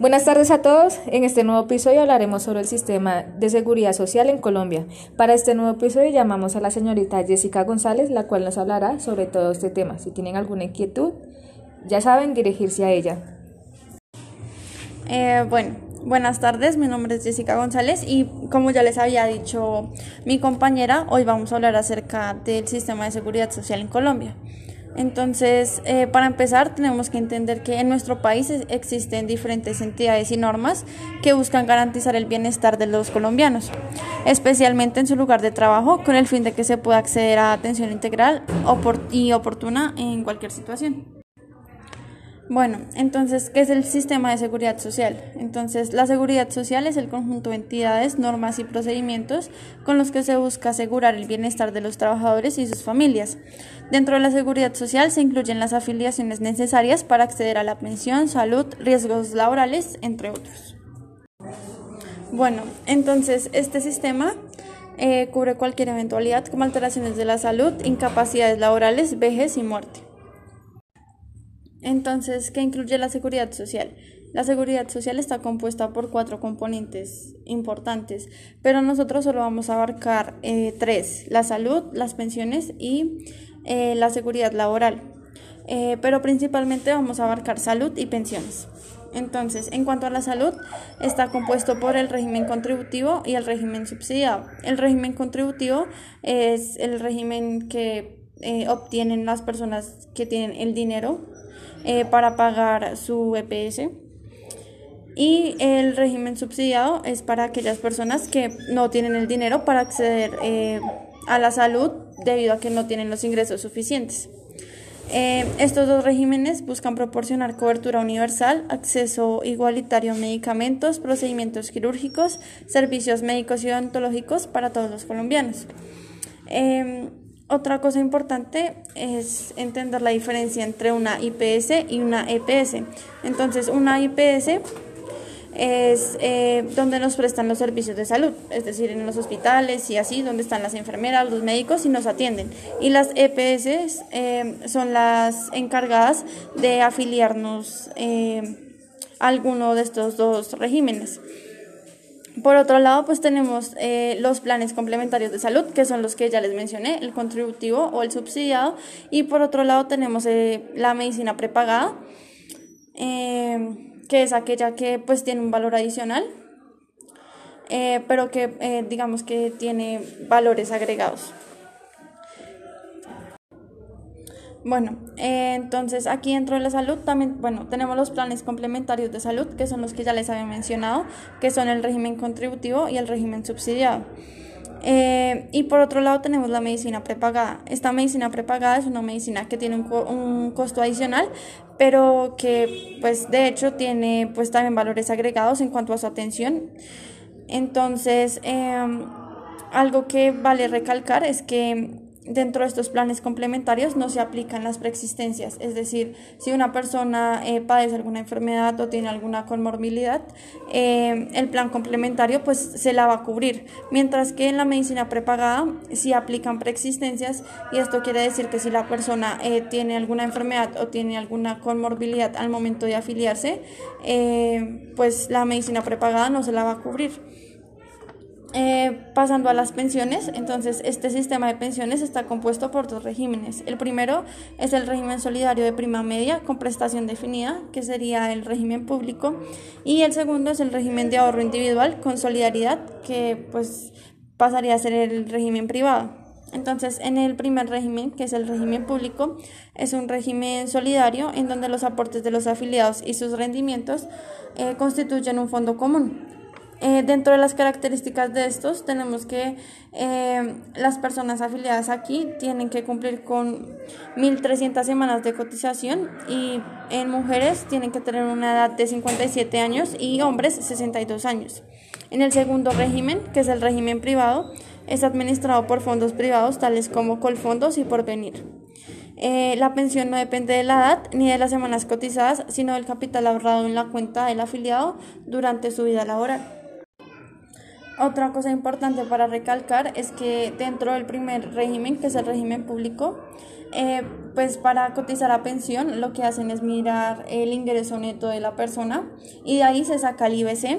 Buenas tardes a todos. En este nuevo episodio hablaremos sobre el sistema de seguridad social en Colombia. Para este nuevo episodio llamamos a la señorita Jessica González, la cual nos hablará sobre todo este tema. Si tienen alguna inquietud, ya saben dirigirse a ella. Eh, bueno, buenas tardes. Mi nombre es Jessica González y como ya les había dicho mi compañera, hoy vamos a hablar acerca del sistema de seguridad social en Colombia. Entonces, eh, para empezar, tenemos que entender que en nuestro país existen diferentes entidades y normas que buscan garantizar el bienestar de los colombianos, especialmente en su lugar de trabajo, con el fin de que se pueda acceder a atención integral y oportuna en cualquier situación. Bueno, entonces, ¿qué es el sistema de seguridad social? Entonces, la seguridad social es el conjunto de entidades, normas y procedimientos con los que se busca asegurar el bienestar de los trabajadores y sus familias. Dentro de la seguridad social se incluyen las afiliaciones necesarias para acceder a la pensión, salud, riesgos laborales, entre otros. Bueno, entonces, este sistema eh, cubre cualquier eventualidad como alteraciones de la salud, incapacidades laborales, vejez y muerte. Entonces, ¿qué incluye la seguridad social? La seguridad social está compuesta por cuatro componentes importantes, pero nosotros solo vamos a abarcar eh, tres, la salud, las pensiones y eh, la seguridad laboral. Eh, pero principalmente vamos a abarcar salud y pensiones. Entonces, en cuanto a la salud, está compuesto por el régimen contributivo y el régimen subsidiado. El régimen contributivo es el régimen que obtienen las personas que tienen el dinero eh, para pagar su EPS. Y el régimen subsidiado es para aquellas personas que no tienen el dinero para acceder eh, a la salud debido a que no tienen los ingresos suficientes. Eh, estos dos regímenes buscan proporcionar cobertura universal, acceso igualitario a medicamentos, procedimientos quirúrgicos, servicios médicos y odontológicos para todos los colombianos. Otra cosa importante es entender la diferencia entre una IPS y una EPS. Entonces, una IPS es eh, donde nos prestan los servicios de salud, es decir, en los hospitales y así, donde están las enfermeras, los médicos y nos atienden. Y las EPS eh, son las encargadas de afiliarnos eh, a alguno de estos dos regímenes. Por otro lado, pues tenemos eh, los planes complementarios de salud, que son los que ya les mencioné, el contributivo o el subsidiado. Y por otro lado tenemos eh, la medicina prepagada, eh, que es aquella que pues tiene un valor adicional, pero que digamos que tiene valores agregados. Bueno, eh, entonces aquí dentro de la salud también, bueno, tenemos los planes complementarios de salud, que son los que ya les había mencionado, que son el régimen contributivo y el régimen subsidiado. Eh, y por otro lado tenemos la medicina prepagada. Esta medicina prepagada es una medicina que tiene un, un, costo adicional, pero que pues de hecho tiene pues también valores agregados en cuanto a su atención. Entonces, em, algo que vale recalcar es que dentro de estos planes complementarios no se aplican las preexistencias, es decir, si una persona eh, padece alguna enfermedad o tiene alguna comorbilidad, eh, el plan complementario pues se la va a cubrir, mientras que en la medicina prepagada sí aplican preexistencias y esto quiere decir que si la persona eh, tiene alguna enfermedad o tiene alguna comorbilidad al momento de afiliarse, pues la medicina prepagada no se la va a cubrir. Eh, pasando a las pensiones, entonces este sistema de pensiones está compuesto por dos regímenes. El primero es el régimen solidario de prima media con prestación definida, que sería el régimen público, y el segundo es el régimen de ahorro individual con solidaridad, que pues pasaría a ser el régimen privado. Entonces, en el primer régimen, que es el régimen público, es un régimen solidario en donde los aportes de los afiliados y sus rendimientos eh, constituyen un fondo común. Eh, dentro de las características de estos tenemos que eh, las personas afiliadas aquí tienen que cumplir con 1.300 semanas de cotización y en mujeres tienen que tener una edad de 57 años y hombres 62 años. En el segundo régimen, que es el régimen privado, es administrado por fondos privados tales como Colfondos y Porvenir. Eh, la pensión no depende de la edad ni de las semanas cotizadas, sino del capital ahorrado en la cuenta del afiliado durante su vida laboral. Otra cosa importante para recalcar es que dentro del primer régimen, que es el régimen público, eh, pues para cotizar a pensión lo que hacen es mirar el ingreso neto de la persona y de ahí se saca el IBC.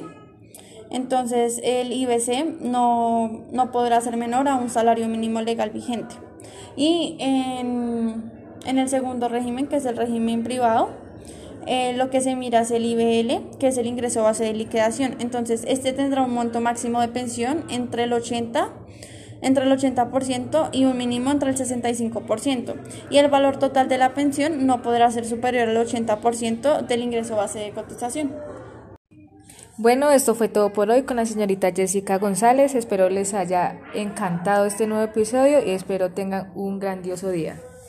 Entonces el IBC no, no podrá ser menor a un salario mínimo legal vigente. Y en, en el segundo régimen, que es el régimen privado, eh, lo que se mira es el IBL, que es el ingreso base de liquidación. Entonces, este tendrá un monto máximo de pensión entre el 80 entre el 80% y un mínimo entre el 65%. Y el valor total de la pensión no podrá ser superior al 80% del ingreso base de cotización. Bueno, esto fue todo por hoy con la señorita Jessica González. Espero les haya encantado este nuevo episodio y espero tengan un grandioso día.